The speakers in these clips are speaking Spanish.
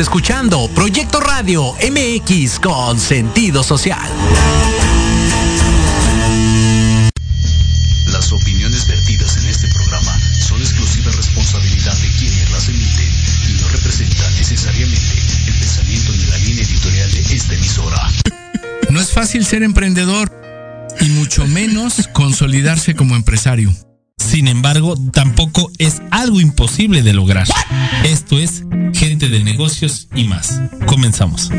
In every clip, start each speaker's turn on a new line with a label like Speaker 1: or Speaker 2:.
Speaker 1: Escuchando Proyecto Radio MX con sentido social.
Speaker 2: Las opiniones vertidas en este programa son exclusiva responsabilidad de quienes las emiten y no representan necesariamente el pensamiento ni la línea editorial de esta emisora.
Speaker 3: No es fácil ser emprendedor y mucho menos consolidarse como empresario.
Speaker 4: Sin embargo, tampoco es algo imposible de lograr. Esto es Gente de Negocios y más. Comenzamos.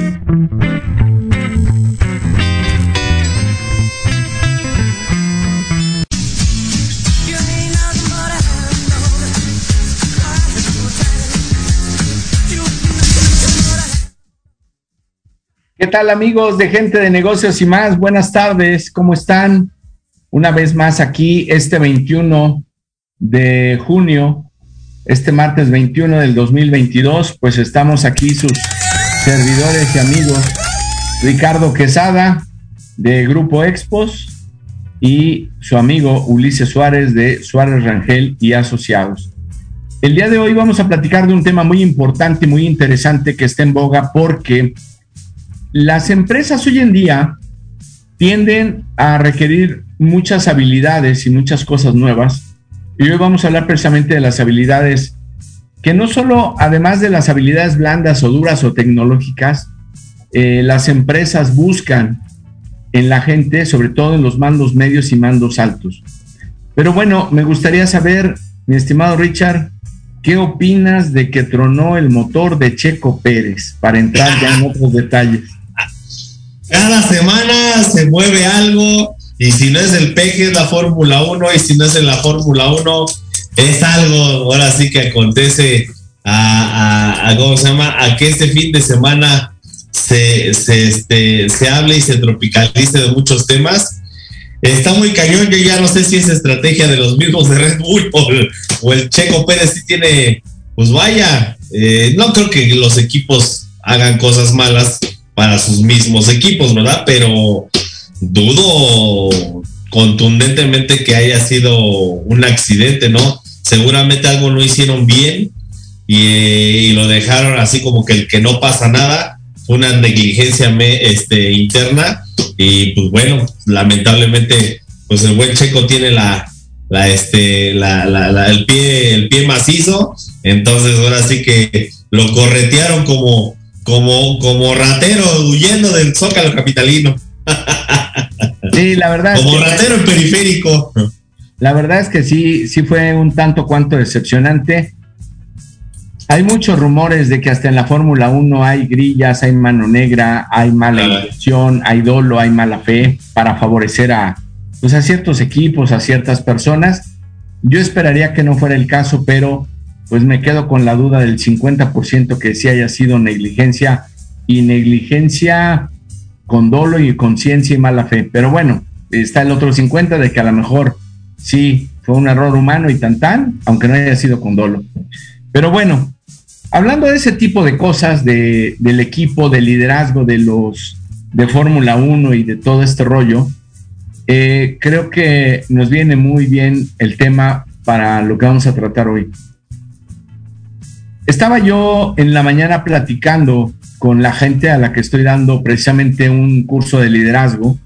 Speaker 5: ¿Qué tal amigos de Gente de Negocios y más? Buenas tardes, ¿cómo están? Una vez más aquí este 21 de junio, este martes 21 del 2022, pues estamos aquí sus servidores y amigos Ricardo Quesada de Grupo Expos y su amigo Ulises Suárez de Suárez Rangel y Asociados. El día de hoy vamos a platicar de un tema muy importante y muy interesante que está en boga porque las empresas hoy en día tienden a requerir muchas habilidades y muchas cosas nuevas. Y hoy vamos a hablar precisamente de las habilidades que no solo, además de las habilidades blandas o duras o tecnológicas, eh, las empresas buscan en la gente, sobre todo en los mandos medios y mandos altos. Pero bueno, me gustaría saber, mi estimado Richard, ¿qué opinas de que tronó el motor de Checo Pérez? Para entrar ya en otros detalles.
Speaker 6: Cada semana se mueve algo y si no es el peje es la Fórmula 1 y si no es en la Fórmula 1 es algo ahora sí que acontece a, a, ¿cómo se llama? A que este fin de semana se, se, este, se hable y se tropicalice de muchos temas. Está muy cañón, yo ya no sé si es estrategia de los mismos de Red Bull o, el Checo Pérez sí tiene, pues vaya, eh, no creo que los equipos hagan cosas malas para sus mismos equipos, ¿verdad? Pero dudo contundentemente que haya sido un accidente, ¿no? Seguramente algo no hicieron bien y, lo dejaron así como que el que no pasa nada, una negligencia me, este, interna y pues bueno, lamentablemente pues el buen Checo tiene la, la este, la, el pie, el pie macizo, entonces ahora sí que lo corretearon como, como, como ratero huyendo del zócalo capitalino.
Speaker 5: Sí, la verdad.
Speaker 6: Como ratero en periférico.
Speaker 5: La verdad es que sí, sí fue un tanto cuanto decepcionante. Hay muchos rumores de que hasta en la Fórmula 1 hay grillas, hay mano negra, hay mala intención, hay dolo, hay mala fe para favorecer a, pues a ciertos equipos, a ciertas personas. Yo esperaría que no fuera el caso, pero pues me quedo con la duda del 50% que sí haya sido negligencia y negligencia con dolo y conciencia y mala fe. Pero bueno, está el otro 50 de que a lo mejor sí fue un error humano y tan tan, aunque no haya sido con dolo. Pero bueno, hablando de ese tipo de cosas, de, del equipo, de liderazgo de los de Fórmula 1 y de todo este rollo, eh, creo que nos viene muy bien el tema para lo que vamos a tratar hoy. Estaba yo en la mañana platicando con la gente a la que estoy dando precisamente un curso de liderazgo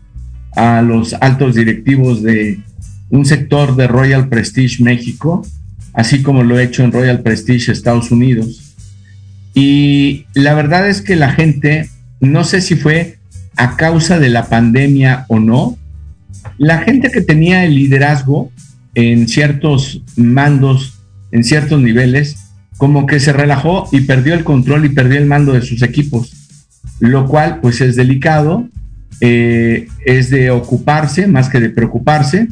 Speaker 5: a los altos directivos de un sector de Royal Prestige México, así como lo he hecho en Royal Prestige Estados Unidos. Y la verdad es que la gente, no sé si fue a causa de la pandemia o no, la gente que tenía el liderazgo en ciertos mandos, en ciertos niveles, como que se relajó y perdió el control y perdió el mando de sus equipos, lo cual pues es delicado, eh, es de ocuparse más que de preocuparse.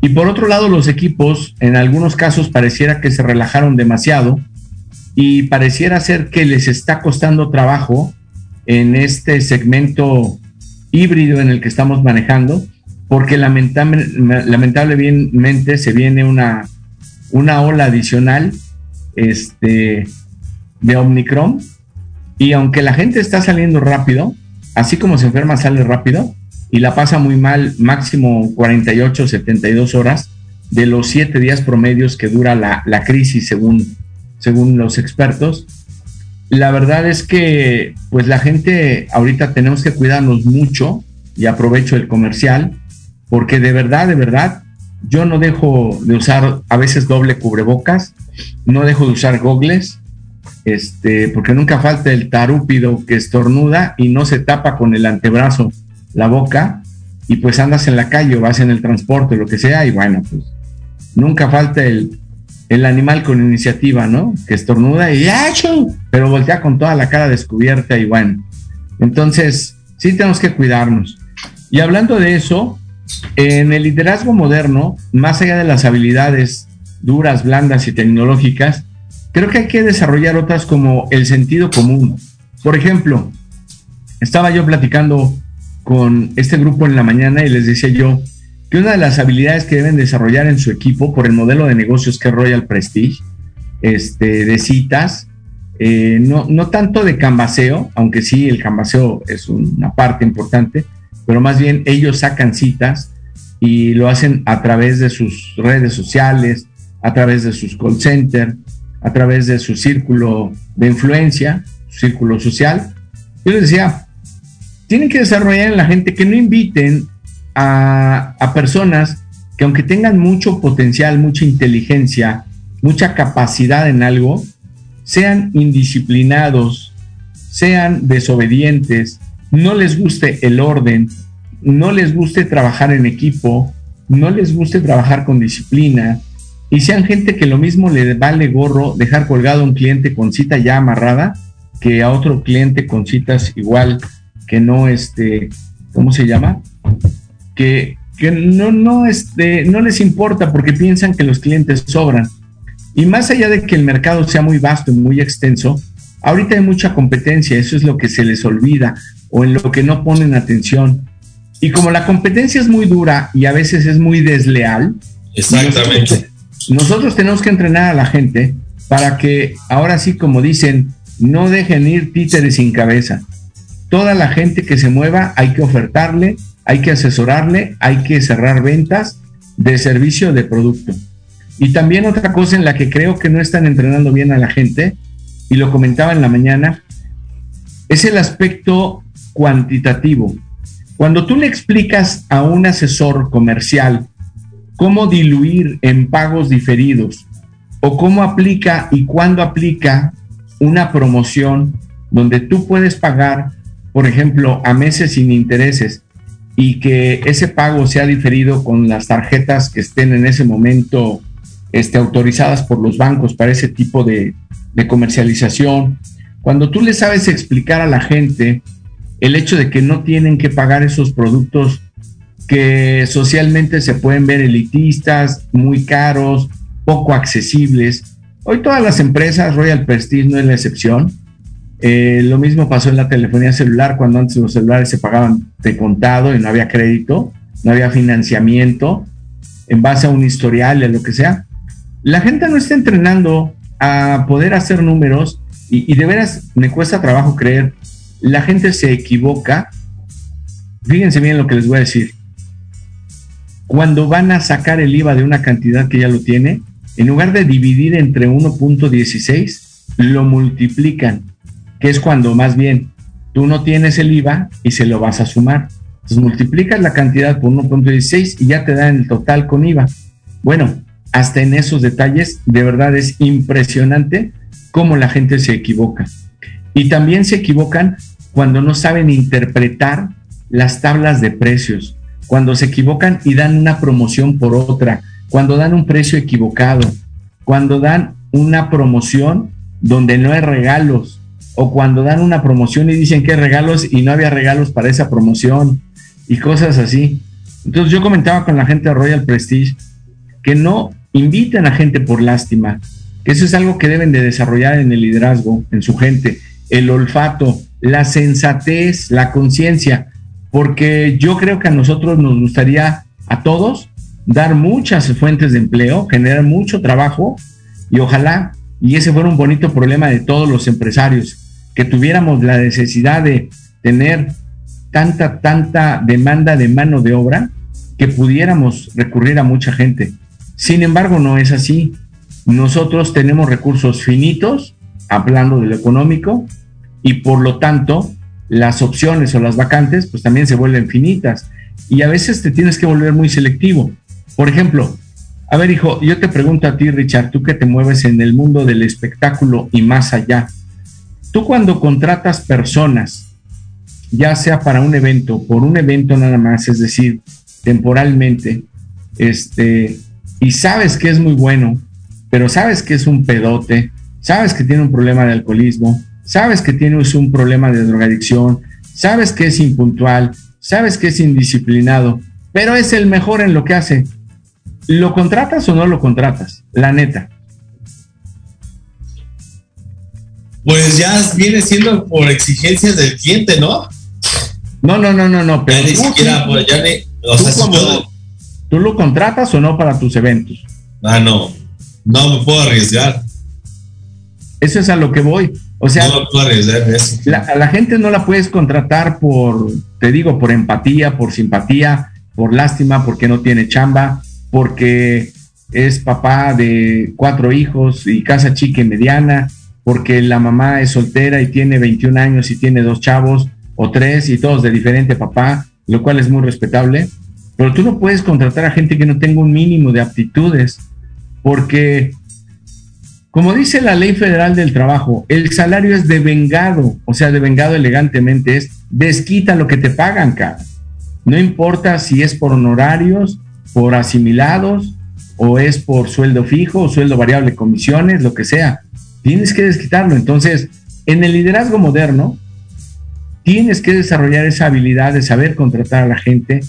Speaker 5: Y por otro lado, los equipos en algunos casos pareciera que se relajaron demasiado y pareciera ser que les está costando trabajo en este segmento híbrido en el que estamos manejando, porque lamentablemente se viene una, una ola adicional este, de Omicron. Y aunque la gente está saliendo rápido, así como se enferma, sale rápido y la pasa muy mal, máximo 48, 72 horas de los siete días promedios que dura la, crisis según, según los expertos. la verdad es que pues la gente ahorita tenemos que cuidarnos mucho y aprovecho el comercial porque de verdad, de verdad, yo no dejo de usar a veces doble cubrebocas, no dejo de usar gogles, este, porque nunca falta el tarúpido que estornuda y no se tapa con el antebrazo la boca y pues andas en la calle o vas en el transporte, lo que sea, y bueno, pues nunca falta el, el animal con iniciativa, ¿no? Que estornuda y ¡acho! pero voltea con toda la cara descubierta y bueno. Entonces, sí tenemos que cuidarnos. Y hablando de eso, en el liderazgo moderno, más allá de las habilidades duras, blandas y tecnológicas, creo que hay que desarrollar otras como el sentido común. Por ejemplo, estaba yo platicando con este grupo en la mañana y les decía yo que una de las habilidades que deben desarrollar en su equipo por el modelo de negocios que es Royal Prestige, este, de citas, eh, no, no tanto de cambaseo, aunque sí el cambaseo es una parte importante, pero más bien ellos sacan citas y lo hacen a través de sus redes sociales, a través de sus call centers, a través de su círculo de influencia, su círculo social. Yo les decía, tienen que desarrollar en la gente que no inviten a, a personas que aunque tengan mucho potencial, mucha inteligencia, mucha capacidad en algo, sean indisciplinados, sean desobedientes, no les guste el orden, no les guste trabajar en equipo, no les guste trabajar con disciplina y sean gente que lo mismo le vale gorro dejar colgado a un cliente con cita ya amarrada que a otro cliente con citas igual que no este, ¿cómo se llama? Que, que no, no, este, no les importa porque piensan que los clientes sobran. Y más allá de que el mercado sea muy vasto y muy extenso, ahorita hay mucha competencia, eso es lo que se les olvida o en lo que no ponen atención. Y como la competencia es muy dura y a veces es muy desleal,
Speaker 6: Exactamente.
Speaker 5: Nosotros, tenemos que entrenar a la gente para que ahora sí, como dicen, no dejen ir títeres sin cabeza. Toda la gente que se mueva hay que ofertarle, hay que asesorarle, hay que cerrar ventas de servicio de producto. Y también otra cosa en la que creo que no están entrenando bien a la gente, y lo comentaba en la mañana, es el aspecto cuantitativo. Cuando tú le explicas a un asesor comercial cómo diluir en pagos diferidos o cómo aplica y cuándo aplica una promoción donde tú puedes pagar, por ejemplo, a meses sin intereses y que ese pago sea diferido con las tarjetas que estén en ese momento este, autorizadas por los bancos para ese tipo de, de comercialización. Cuando tú le sabes explicar a la gente el hecho de que no tienen que pagar esos productos que socialmente se pueden ver elitistas, muy caros, poco accesibles. Hoy todas las empresas, Royal Prestige no es la excepción. Eh, lo mismo pasó en la telefonía celular, cuando antes los celulares se pagaban de contado y no había crédito, no había financiamiento en base a un historial a lo que sea. La gente no está entrenando a poder hacer números y, y de veras me cuesta trabajo creer la gente se equivoca. Fíjense bien lo que les voy a decir. Cuando van a sacar el IVA de una cantidad que ya lo tiene, en lugar de dividir entre 1.16, lo multiplican, que es cuando más bien tú no tienes el IVA y se lo vas a sumar. Entonces multiplicas la cantidad por 1.16 y ya te dan el total con IVA. Bueno, hasta en esos detalles, de verdad es impresionante cómo la gente se equivoca. Y también se equivocan cuando no saben interpretar las tablas de precios, cuando se equivocan y dan una promoción por otra, cuando dan un precio equivocado, cuando dan una promoción donde no hay regalos, o cuando dan una promoción y dicen que hay regalos y no había regalos para esa promoción, y cosas así. Entonces yo comentaba con la gente de Royal Prestige que no inviten a gente por lástima, eso es algo que deben de desarrollar en el liderazgo, en su gente, el olfato, la sensatez, la conciencia, porque yo creo que a nosotros nos gustaría a todos dar muchas fuentes de empleo, generar mucho trabajo y ojalá, y ese fuera un bonito problema de todos los empresarios, que tuviéramos la necesidad de tener tanta, tanta demanda de mano de obra que pudiéramos recurrir a mucha gente. Sin embargo, no es así. Nosotros tenemos recursos finitos hablando de lo económico, y por lo tanto las opciones o las vacantes pues también se vuelven finitas y a veces te tienes que volver muy selectivo. Por ejemplo, a ver hijo, yo te pregunto a ti Richard, tú que te mueves en el mundo del espectáculo y más allá, tú cuando contratas personas, ya sea para un evento, por un evento nada más, es decir, temporalmente, este, y sabes que es muy bueno, pero sabes que es un pedote, sabes que tiene un problema de alcoholismo, sabes que tienes un problema de drogadicción, sabes que es impuntual, sabes que es indisciplinado, pero es el mejor en lo que hace. ¿Lo contratas o no lo contratas? La neta.
Speaker 6: Pues ya viene siendo por exigencias del cliente, ¿no?
Speaker 5: No, no, no, no, no.
Speaker 6: Pero ni siquiera, pues, ya ni, o sea,
Speaker 5: ¿Tú lo contratas o no para tus eventos?
Speaker 6: Ah, no. No me puedo arriesgar.
Speaker 5: Eso es a lo que voy. O sea, La, la gente no la puedes contratar por, te digo, por empatía, por simpatía, por lástima, porque no tiene chamba, porque es papá de cuatro hijos y casa chica y mediana, porque la mamá es soltera y tiene 21 años y tiene dos chavos o tres y todos de diferente papá, lo cual es muy respetable. Pero tú no puedes contratar a gente que no tenga un mínimo de aptitudes, porque como dice la ley federal del trabajo, el salario es devengado, o sea, devengado elegantemente es desquita lo que te pagan, cara. No importa si es por honorarios, por asimilados, o es por sueldo fijo, o sueldo variable, comisiones, lo que sea. Tienes que desquitarlo. Entonces, en el liderazgo moderno, tienes que desarrollar esa habilidad de saber contratar a la gente.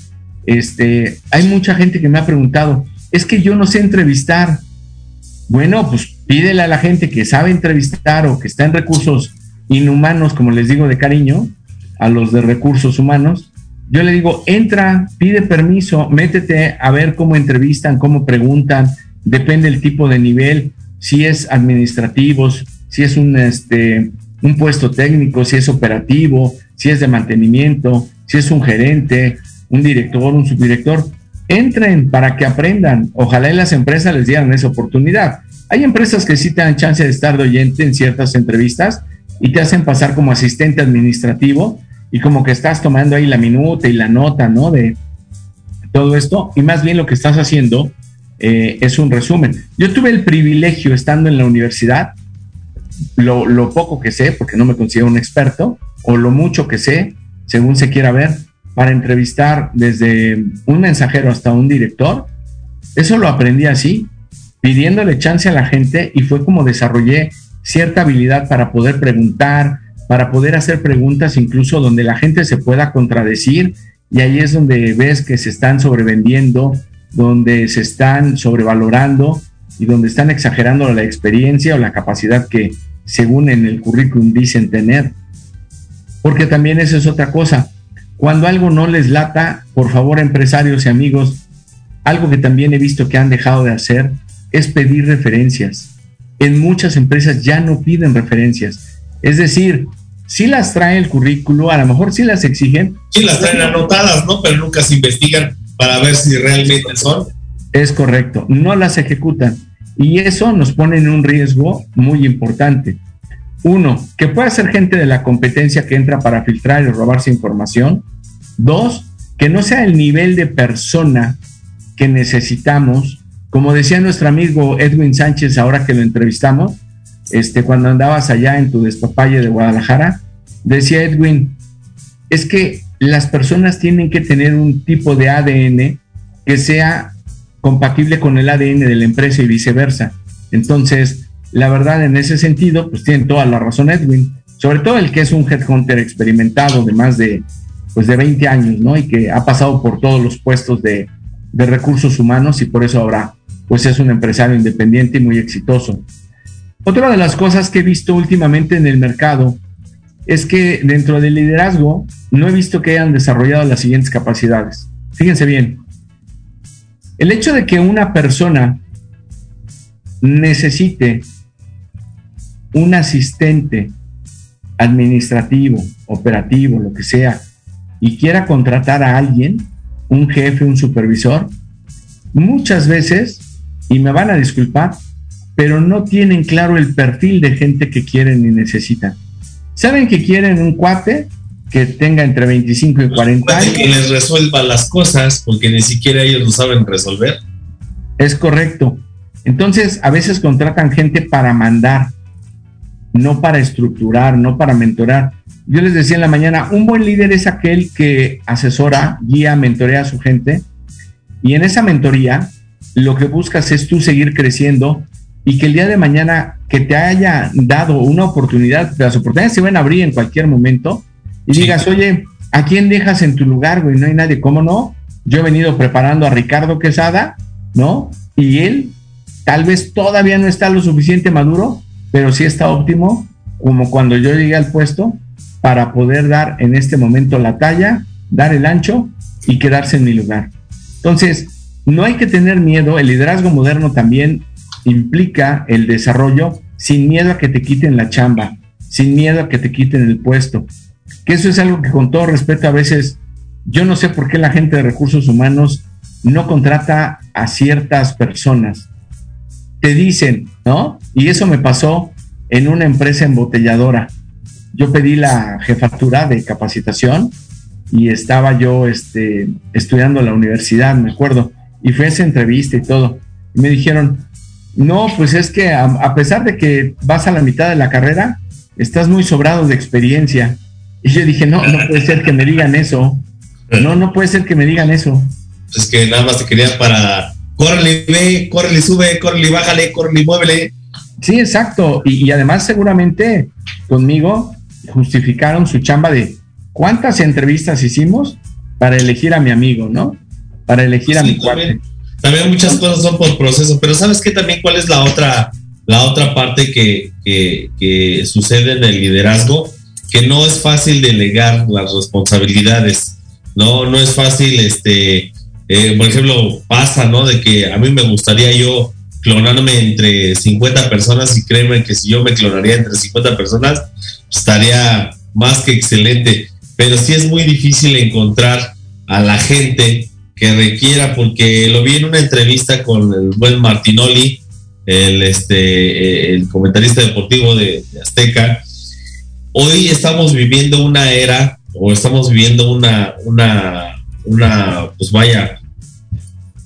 Speaker 5: Este, hay mucha gente que me ha preguntado, es que yo no sé entrevistar. Bueno, pues pídele a la gente que sabe entrevistar o que está en recursos inhumanos, como les digo de cariño, a los de recursos humanos, yo le digo, entra, pide permiso, métete a ver cómo entrevistan, cómo preguntan, depende del tipo de nivel, si es administrativos, si es un, este, un puesto técnico, si es operativo, si es de mantenimiento, si es un gerente, un director, un subdirector. Entren para que aprendan. Ojalá en las empresas les dieran esa oportunidad. Hay empresas que sí te dan chance de estar de oyente en ciertas entrevistas y te hacen pasar como asistente administrativo y como que estás tomando ahí la minuta y la nota, ¿no? De todo esto. Y más bien lo que estás haciendo eh, es un resumen. Yo tuve el privilegio estando en la universidad, lo, lo poco que sé, porque no me considero un experto, o lo mucho que sé, según se quiera ver, para entrevistar desde un mensajero hasta un director. Eso lo aprendí así, pidiéndole chance a la gente y fue como desarrollé cierta habilidad para poder preguntar, para poder hacer preguntas incluso donde la gente se pueda contradecir y ahí es donde ves que se están sobrevendiendo, donde se están sobrevalorando y donde están exagerando la experiencia o la capacidad que según en el currículum dicen tener. Porque también eso es otra cosa. Cuando algo no les lata, por favor empresarios y amigos, algo que también he visto que han dejado de hacer es pedir referencias. En muchas empresas ya no piden referencias. Es decir, si las trae el currículo, a lo mejor sí las exigen.
Speaker 6: Sí las traen anotadas, ¿no? Pero nunca se investigan para ver si realmente son.
Speaker 5: Es correcto, no las ejecutan. Y eso nos pone en un riesgo muy importante. Uno, que pueda ser gente de la competencia que entra para filtrar y robarse información. Dos, que no sea el nivel de persona que necesitamos como decía nuestro amigo Edwin Sánchez ahora que lo entrevistamos, este, cuando andabas allá en tu despapalle de Guadalajara, decía Edwin, es que las personas tienen que tener un tipo de ADN que sea compatible con el ADN de la empresa y viceversa. Entonces, la verdad, en ese sentido, pues tiene toda la razón Edwin, sobre todo el que es un headhunter experimentado de más de, pues de 20 años, ¿no? Y que ha pasado por todos los puestos de, de recursos humanos y por eso ahora pues es un empresario independiente y muy exitoso. Otra de las cosas que he visto últimamente en el mercado es que dentro del liderazgo no he visto que hayan desarrollado las siguientes capacidades. Fíjense bien, el hecho de que una persona necesite un asistente administrativo, operativo, lo que sea, y quiera contratar a alguien, un jefe, un supervisor, muchas veces y me van a disculpar, pero no tienen claro el perfil de gente que quieren y necesitan. Saben que quieren un cuate que tenga entre 25 y 40 años.
Speaker 6: Que les resuelva las cosas, porque ni siquiera ellos lo saben resolver.
Speaker 5: Es correcto. Entonces, a veces contratan gente para mandar, no para estructurar, no para mentorar. Yo les decía en la mañana, un buen líder es aquel que asesora, guía, mentorea a su gente. Y en esa mentoría, lo que buscas es tú seguir creciendo y que el día de mañana que te haya dado una oportunidad, las oportunidades se van a abrir en cualquier momento y digas, oye, ¿a quién dejas en tu lugar, güey? No hay nadie, ¿cómo no? Yo he venido preparando a Ricardo Quesada, ¿no? Y él tal vez todavía no está lo suficiente maduro, pero sí está óptimo, como cuando yo llegué al puesto, para poder dar en este momento la talla, dar el ancho y quedarse en mi lugar. Entonces, no hay que tener miedo, el liderazgo moderno también implica el desarrollo sin miedo a que te quiten la chamba, sin miedo a que te quiten el puesto. Que eso es algo que con todo respeto a veces, yo no sé por qué la gente de recursos humanos no contrata a ciertas personas. Te dicen, ¿no? Y eso me pasó en una empresa embotelladora. Yo pedí la jefatura de capacitación y estaba yo este, estudiando en la universidad, me acuerdo, y fue esa entrevista y todo. Y me dijeron, no, pues es que a, pesar de que vas a la mitad de la carrera, estás muy sobrado de experiencia. Y yo dije, no, no puede ser que me digan eso. No, no puede ser que me digan eso.
Speaker 6: Es que nada más te quería para córrele, ve, córrele, sube, córrele, bájale, córrele, muévele.
Speaker 5: Sí, exacto. Y, además seguramente conmigo justificaron su chamba de cuántas entrevistas hicimos para elegir a mi amigo, ¿no? Para elegir a mi cuate.
Speaker 6: También muchas cosas son por proceso, pero ¿sabes qué también cuál es la otra, la otra parte que, que, sucede en el liderazgo? Que no es fácil delegar las responsabilidades, no, no es fácil, este, eh, por ejemplo, pasa, ¿no? De que a mí me gustaría yo clonarme entre 50 personas y créeme que si yo me clonaría entre 50 personas, estaría más que excelente. Pero sí es muy difícil encontrar a la gente que requiera, porque lo vi en una entrevista con el buen Martinoli, el, este, el comentarista deportivo de, Azteca. Hoy estamos viviendo una era, o estamos viviendo una, una, una, pues vaya,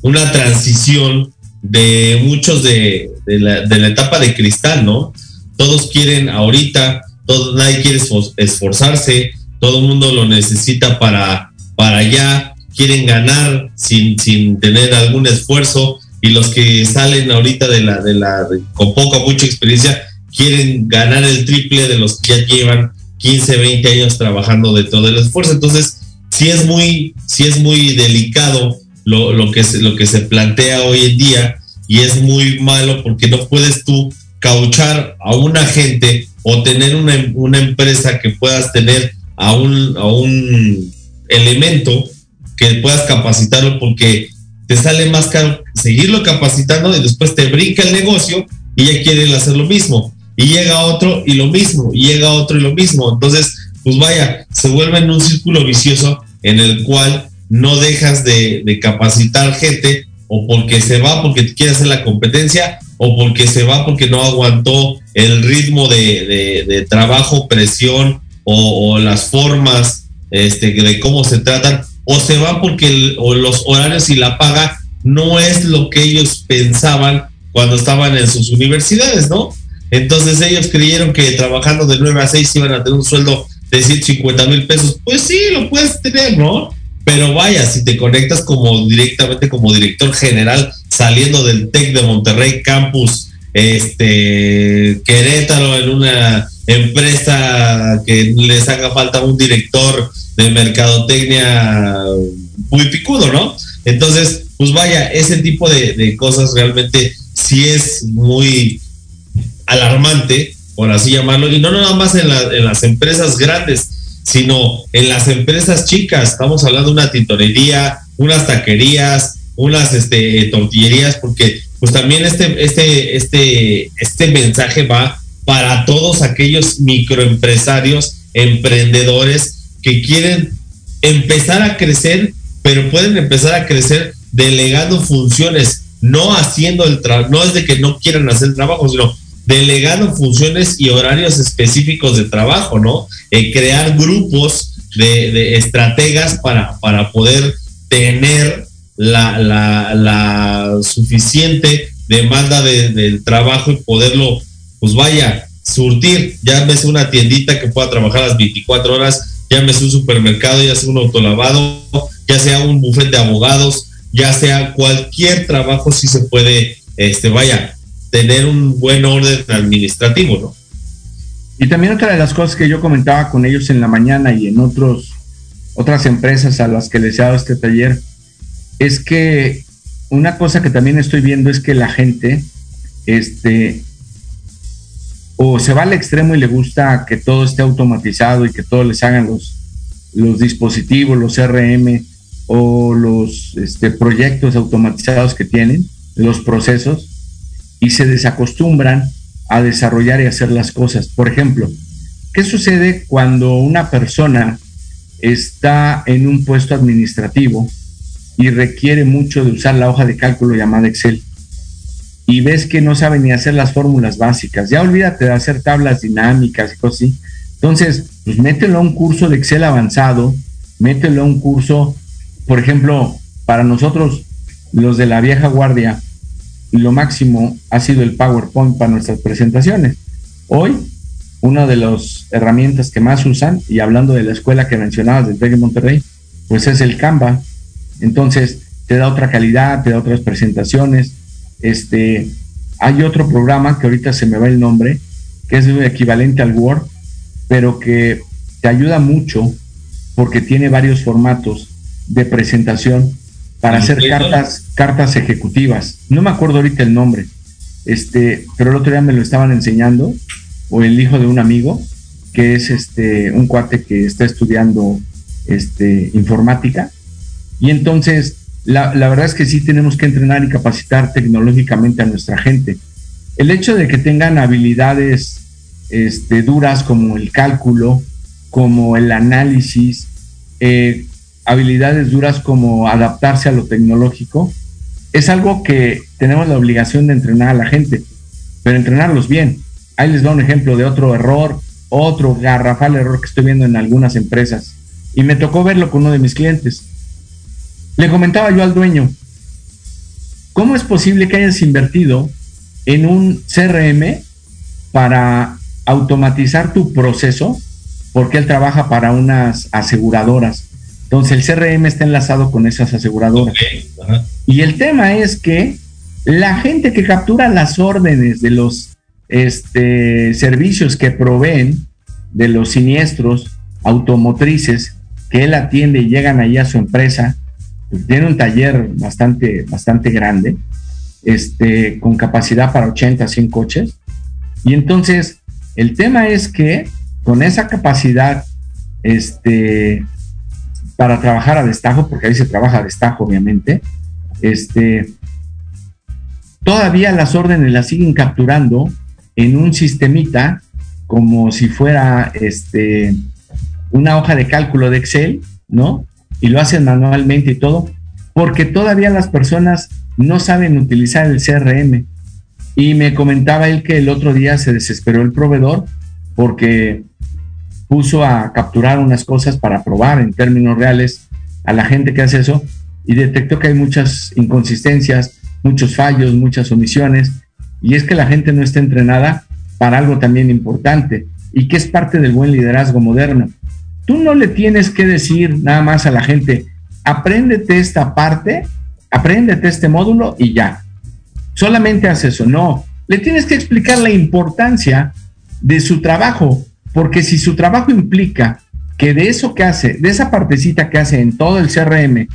Speaker 6: una transición de muchos de, la, de la etapa de cristal, ¿no? Todos quieren ahorita, todo, nadie quiere esforzarse, todo el mundo lo necesita para, para allá, quieren ganar sin, sin tener algún esfuerzo y los que salen ahorita de la, de la, con poca, mucha experiencia, quieren ganar el triple de los que ya llevan 15, 20 años trabajando de todo el esfuerzo. Entonces, sí es muy, sí es muy delicado lo, lo, que se, lo que se plantea hoy en día y es muy malo porque no puedes tú cauchar a una gente o tener una, una empresa que puedas tener a un, a un elemento que puedas capacitarlo porque te sale más caro seguirlo capacitando y después te brinca el negocio y ya quieren hacer lo mismo. Y llega otro y lo mismo, y llega otro y lo mismo. Entonces, pues vaya, se vuelve en un círculo vicioso en el cual no dejas de, capacitar gente o porque se va porque quiere hacer la competencia o porque se va porque no aguantó el ritmo de, trabajo, presión o, o, las formas este, de cómo se tratan o se van porque los horarios y la paga no es lo que ellos pensaban cuando estaban en sus universidades, ¿no? Entonces ellos creyeron que trabajando de 9 a 6 iban a tener un sueldo de 150 mil pesos. Pues sí, lo puedes tener, ¿no? Pero vaya, si te conectas como directamente como director general saliendo del TEC de Monterrey Campus, este Querétaro en una empresa que les haga falta un director de mercadotecnia muy picudo, ¿no? Entonces, pues vaya, ese tipo de, cosas realmente sí es muy alarmante, por así llamarlo, y no nada más en, las empresas grandes, sino en las empresas chicas. Estamos hablando de una tintorería, unas taquerías, unas este, tortillerías, porque pues también este, este, este, este mensaje va para todos aquellos microempresarios, emprendedores que quieren empezar a crecer, pero pueden empezar a crecer delegando funciones. no haciendo el trabajo, no es de que no quieran hacer trabajo, sino delegando funciones y horarios específicos de trabajo, ¿no? Eh, crear grupos de, estrategas para, para poder tener la, la, suficiente demanda del trabajo y poderlo, pues vaya, surtir. Llámese una tiendita que pueda trabajar las 24 horas, llámese un supermercado, ya sea un autolavado, ya sea un bufete de abogados, ya sea cualquier trabajo, si se puede, este, vaya, tener un buen orden administrativo, ¿no?
Speaker 5: Y también otra de las cosas que yo comentaba con ellos en la mañana y en otros, otras empresas a las que les he dado este taller, es que una cosa que también estoy viendo es que la gente, este, o se va al extremo y le gusta que todo esté automatizado y que todo les hagan los, los dispositivos, los CRM o los este, proyectos automatizados que tienen, los procesos, y se desacostumbran a desarrollar y hacer las cosas. Por ejemplo, ¿qué sucede cuando una persona está en un puesto administrativo y requiere mucho de usar la hoja de cálculo llamada Excel? Y ves que no sabe ni hacer las fórmulas básicas. Ya olvídate de hacer tablas dinámicas y cosas así. Entonces, pues mételo a un curso de Excel avanzado, mételo a un curso, por ejemplo, para nosotros, los de la vieja guardia, lo máximo ha sido el PowerPoint para nuestras presentaciones. Hoy, una de las herramientas que más usan, y hablando de la escuela que mencionabas del TEC de Monterrey, pues es el Canva. Entonces, te da otra calidad, te da otras presentaciones. Este, hay otro programa que ahorita se me va el nombre, que es equivalente al Word, pero que te ayuda mucho porque tiene varios formatos de presentación para hacer cartas, cartas ejecutivas. No me acuerdo ahorita el nombre, este, pero el otro día me lo estaban enseñando, o el hijo de un amigo, que es este, un cuate que está estudiando este, informática. Y entonces, la, verdad es que sí tenemos que entrenar y capacitar tecnológicamente a nuestra gente. El hecho de que tengan habilidades este, duras como el cálculo, como el análisis, eh, habilidades duras como adaptarse a lo tecnológico, es algo que tenemos la obligación de entrenar a la gente, pero entrenarlos bien. Ahí les doy un ejemplo de otro error, otro garrafal error que estoy viendo en algunas empresas. Y me tocó verlo con uno de mis clientes. Le comentaba yo al dueño, ¿cómo es posible que hayas invertido en un CRM para automatizar tu proceso? Porque él trabaja para unas aseguradoras entonces el CRM está enlazado con esas aseguradoras. Y el tema es que la gente que captura las órdenes de los este, servicios que proveen de los siniestros automotrices que él atiende y llegan ahí a su empresa, tiene un taller bastante, bastante grande, este, con capacidad para 80, 100 coches. Y entonces, el tema es que con esa capacidad este, para trabajar a destajo, porque ahí se trabaja a destajo, obviamente, este, todavía las órdenes las siguen capturando en un sistemita como si fuera este, una hoja de cálculo de Excel, ¿no? Y lo hacen manualmente y todo, porque todavía las personas no saben utilizar el CRM. Y me comentaba él que el otro día se desesperó el proveedor porque puso a capturar unas cosas para probar en términos reales a la gente que hace eso y detectó que hay muchas inconsistencias, muchos fallos, muchas omisiones y es que la gente no está entrenada para algo también importante y que es parte del buen liderazgo moderno. Tú no le tienes que decir nada más a la gente, apréndete esta parte, apréndete este módulo y ya. Solamente haz eso, no. Le tienes que explicar la importancia de su trabajo, porque si su trabajo implica que de eso que hace, de esa partecita que hace en todo el CRM,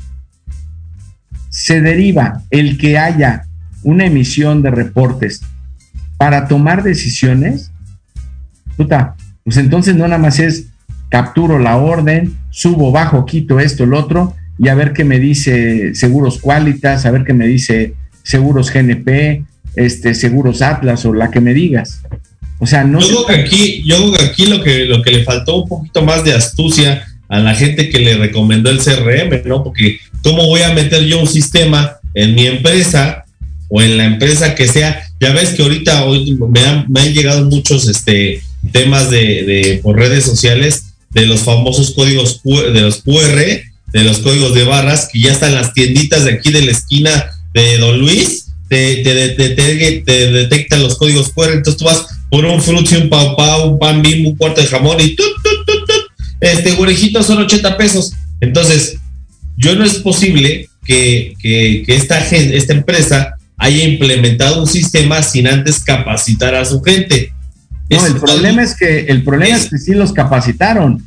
Speaker 5: se deriva el que haya una emisión de reportes para tomar decisiones, puta, pues entonces no nada más es capturo la orden, subo, bajo, quito esto, el otro, y a ver qué me dice Seguros Qualitas, a ver qué me dice Seguros GNP, este, Seguros Atlas o la que me digas. O sea, no.
Speaker 6: Yo creo que aquí, yo creo que aquí lo que, lo que le faltó un poquito más de astucia a la gente que le recomendó el CRM, ¿no? Porque, ¿cómo voy a meter yo un sistema en mi empresa o en la empresa que sea. Ya ves que ahorita hoy me han, me han llegado muchos este, temas de, de, por redes sociales de los famosos códigos de los QR, de los códigos de barras, que ya están las tienditas de aquí de la esquina de Don Luis, te, te, te, te detectan los códigos QR, entonces tú vas por un frutzi, un pau pau, un pan bimbo, un cuarto de jamón y tut, tut, tut, tut, este orejito son 80 pesos. Entonces, yo no es posible que, que, que esta, gente, esta empresa haya implementado un sistema sin antes capacitar a su gente.
Speaker 5: No, el problema es que el problema es, es que sí los capacitaron,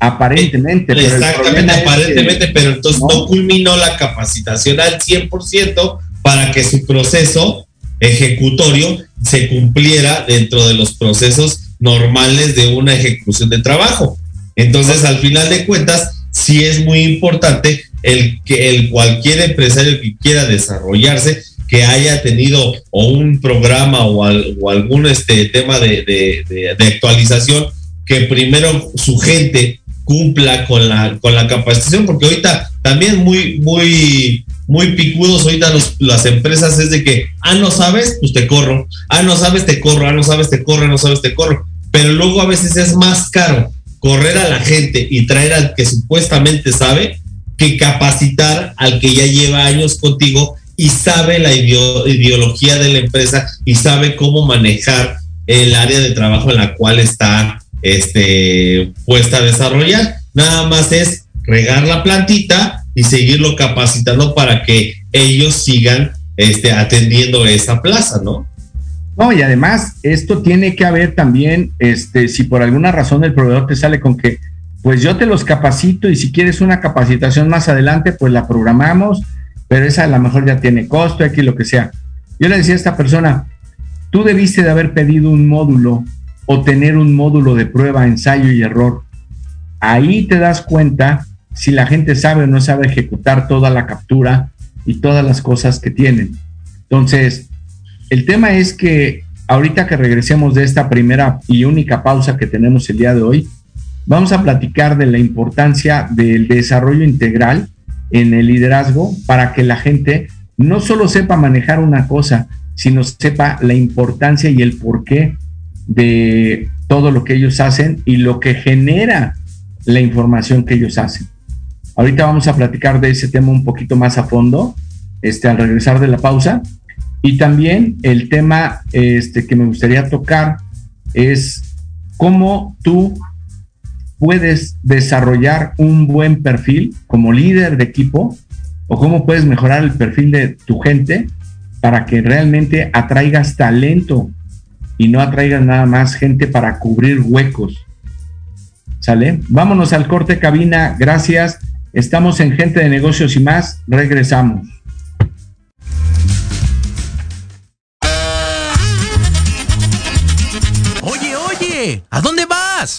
Speaker 5: aparentemente.
Speaker 6: Pero exactamente, aparentemente, que, pero entonces no. no. culminó la capacitación al 100% para que su proceso ejecutorio se cumpliera dentro de los procesos normales de una ejecución de trabajo. Entonces, al final de cuentas, sí es muy importante el que el cualquier empresario que quiera desarrollarse que haya tenido o un programa o, al, o algún este tema de, de, de, de, actualización que primero su gente cumpla con la con la capacitación porque ahorita también muy muy muy picudos ahorita las empresas es de que ah no sabes pues te corro. Ah no sabes te corro. Ah no sabes te corro. No sabes te corro pero luego a veces es más caro correr a la gente y traer al que supuestamente sabe que capacitar al que ya lleva años contigo y sabe la ideología de la empresa y sabe cómo manejar el área de trabajo en la cual está este, puesta a desarrollar. Nada más es regar la plantita y seguirlo capacitando para que ellos sigan este, atendiendo esa plaza, ¿no?
Speaker 5: No, y además esto tiene que haber también, este, si por alguna razón el proveedor te sale con que, pues yo te los capacito y si quieres una capacitación más adelante, pues la programamos, pero esa a lo mejor ya tiene costo, aquí lo que sea. Yo le decía a esta persona, tú debiste de haber pedido un módulo o tener un módulo de prueba, ensayo y error. Ahí te das cuenta si la gente sabe o no sabe ejecutar toda la captura y todas las cosas que tienen. Entonces, el tema es que ahorita que regresemos de esta primera y única pausa que tenemos el día de hoy, vamos a platicar de la importancia del desarrollo integral en el liderazgo para que la gente no solo sepa manejar una cosa, sino sepa la importancia y el porqué de todo lo que ellos hacen y lo que genera la información que ellos hacen. Ahorita vamos a platicar de ese tema un poquito más a fondo, este, al regresar de la pausa. Y también el tema este, que me gustaría tocar es cómo tú puedes desarrollar un buen perfil como líder de equipo o cómo puedes mejorar el perfil de tu gente para que realmente atraigas talento y no atraigas nada más gente para cubrir huecos. ¿Sale? Vámonos al corte cabina. Gracias. Estamos en Gente de Negocios y más. Regresamos.
Speaker 1: Oye, oye, ¿a dónde vas?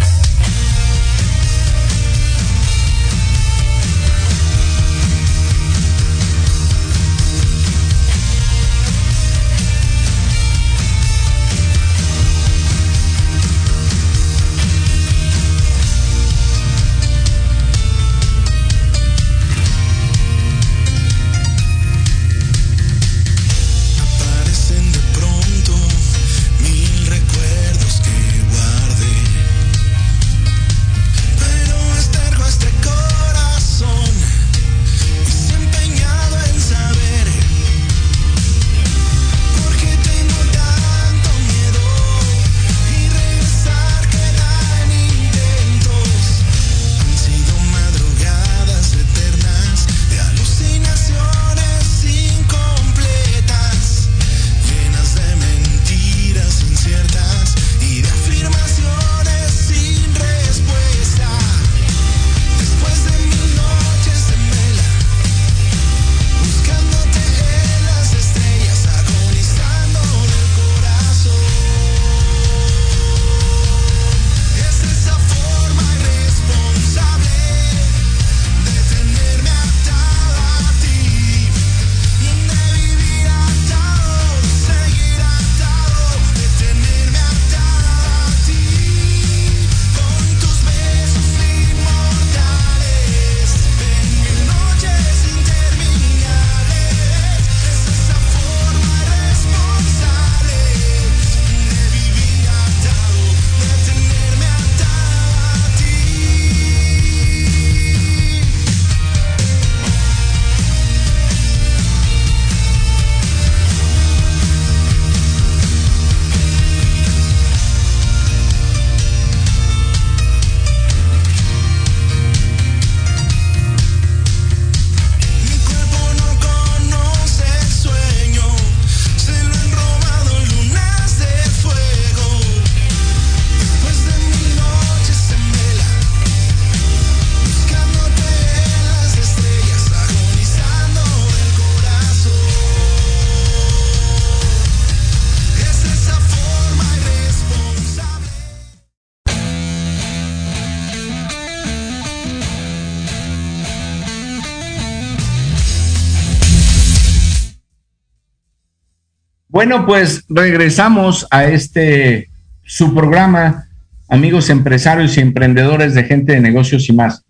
Speaker 5: Bueno, pues regresamos a este su programa, amigos empresarios y emprendedores de gente de negocios y más.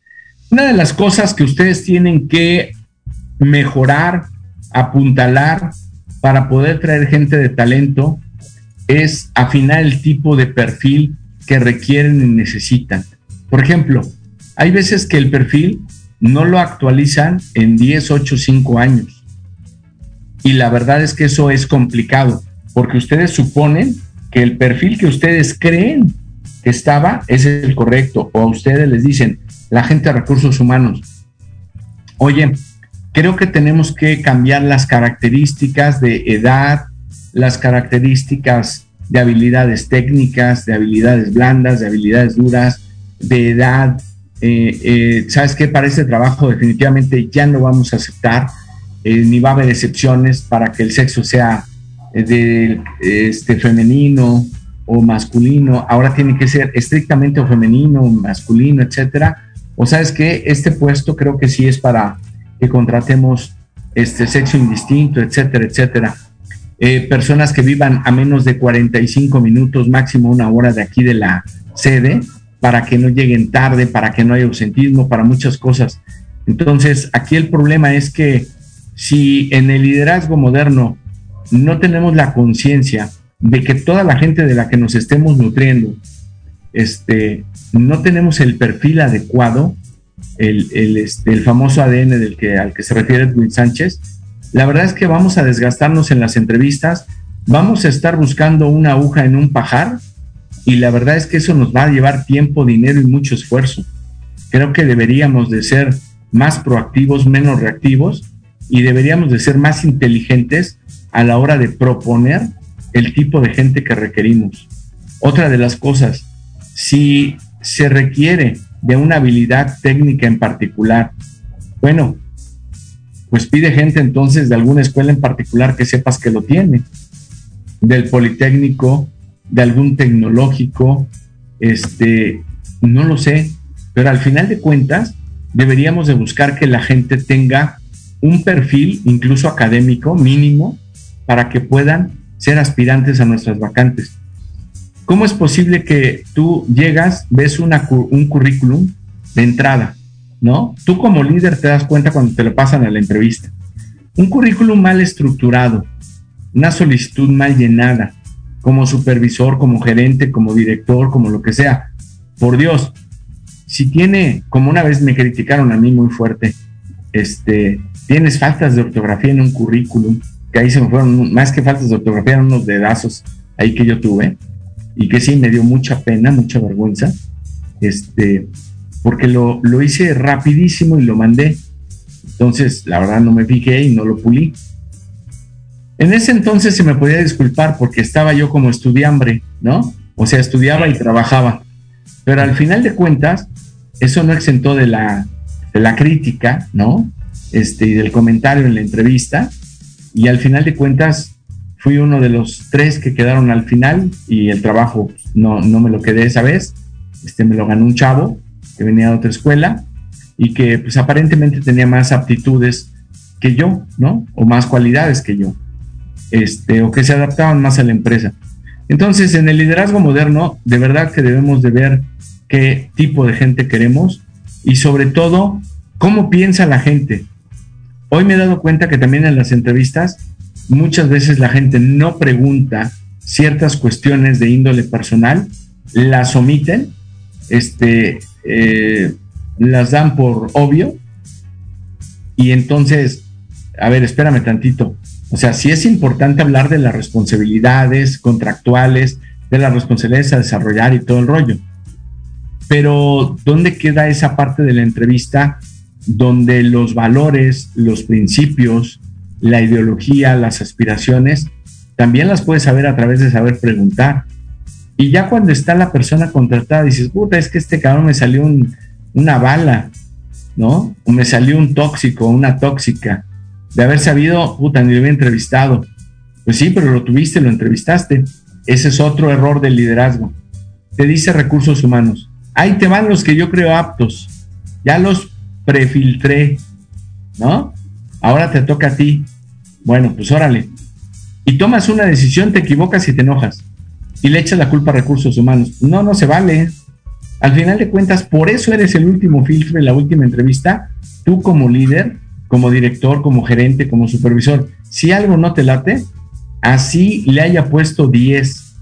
Speaker 5: Una de las cosas que ustedes tienen que mejorar, apuntalar para poder traer gente de talento es afinar el tipo de perfil que requieren y necesitan. Por ejemplo, hay veces que el perfil no lo actualizan en 10, 8, 5 años y la verdad es que eso es complicado, porque ustedes suponen que el perfil que ustedes creen que estaba es el correcto, o a ustedes les dicen, la gente de recursos humanos, oye, creo que tenemos que cambiar las características de edad, las características de habilidades técnicas, de habilidades blandas, de habilidades duras, de edad. Eh, eh, ¿Sabes qué? Para este trabajo definitivamente ya no vamos a aceptar eh, ni va a haber excepciones para que el sexo sea eh, de este femenino o masculino, ahora tiene que ser estrictamente femenino, masculino, etcétera. O sabes que este puesto creo que sí es para que contratemos este sexo indistinto, etcétera, etcétera. Eh, personas que vivan a menos de 45 minutos, máximo una hora de aquí de la sede, para que no lleguen tarde, para que no haya ausentismo, para muchas cosas. Entonces, aquí el problema es que si en el liderazgo moderno no tenemos la conciencia de que toda la gente de la que nos estemos nutriendo, este, no tenemos el perfil adecuado, el, el, este, famoso ADN del que, al que se refiere Edwin Sánchez, la verdad es que vamos a desgastarnos en las entrevistas, vamos a estar buscando una aguja en un pajar y la verdad es que eso nos va a llevar tiempo, dinero y mucho esfuerzo. Creo que deberíamos de ser más proactivos, menos reactivos y deberíamos de ser más inteligentes a la hora de proponer el tipo de gente que requerimos. Otra de las cosas, si se requiere de una habilidad técnica en particular, bueno, pues pide gente entonces de alguna escuela en particular que sepas que lo tiene, del Politécnico, de algún tecnológico, este, no lo sé, pero al final de cuentas deberíamos de buscar que la gente tenga un perfil, incluso académico, mínimo, para que puedan ser aspirantes a nuestras vacantes. ¿Cómo es posible que tú llegas, ves un currículum de entrada, ¿no? Tú como líder te das cuenta cuando te lo pasan a la entrevista. Un currículum mal estructurado, una solicitud mal llenada, como supervisor, como gerente, como director, como lo que sea. Por Dios, si tiene, como una vez me criticaron a mí muy fuerte, este, tienes faltas de ortografía en un currículum, que ahí se me fueron, más que faltas de ortografía, eran unos dedazos ahí que yo tuve, y que sí me dio mucha pena, mucha vergüenza, este, porque lo, lo hice rapidísimo y lo mandé. Entonces, la verdad no me fijé y no lo pulí. En ese entonces se me podía disculpar porque estaba yo como estudiambre, ¿no? O sea, estudiaba y trabajaba. Pero al final de cuentas, eso no exentó de la, de la crítica, ¿no? Este, y del comentario en la entrevista. Y al final de cuentas, fui uno de los tres que quedaron al final y el trabajo no, no me lo quedé esa vez. Este, me lo ganó un chavo que venía de otra escuela y que pues aparentemente tenía más aptitudes que yo, ¿no? O más cualidades que yo. Este, o que se adaptaban más a la empresa. Entonces, en el liderazgo moderno, de verdad que debemos de ver qué tipo de gente queremos y sobre todo, cómo piensa la gente. Hoy me he dado cuenta que también en las entrevistas muchas veces la gente no pregunta ciertas cuestiones de índole personal, las omiten, este, eh, las dan por obvio y entonces, a ver, espérame tantito. O sea, sí es importante hablar de las responsabilidades contractuales, de las responsabilidades a desarrollar y todo el rollo. Pero, ¿dónde queda esa parte de la entrevista donde los valores, los principios, la ideología, las aspiraciones, también las puedes saber a través de saber preguntar. Y ya cuando está la persona contratada, dices, puta, es que este cabrón me salió una bala, ¿no? O me salió un tóxico, una tóxica. De haber sabido, puta, ni lo había entrevistado. Pues sí, pero lo tuviste, lo entrevistaste. Ese es otro error del liderazgo. Te dice recursos humanos. Ahí te van los que yo creo aptos. Ya los prefiltré, ¿no? Ahora te toca a ti. Bueno, pues órale. y tomas una decisión, te equivocas y te enojas y le echas la culpa a recursos humanos. No, no se vale. Al final de cuentas, por eso eres el último filtro en la última entrevista, tú como líder, como director, como gerente, como supervisor. Si algo no te late, así le haya puesto 10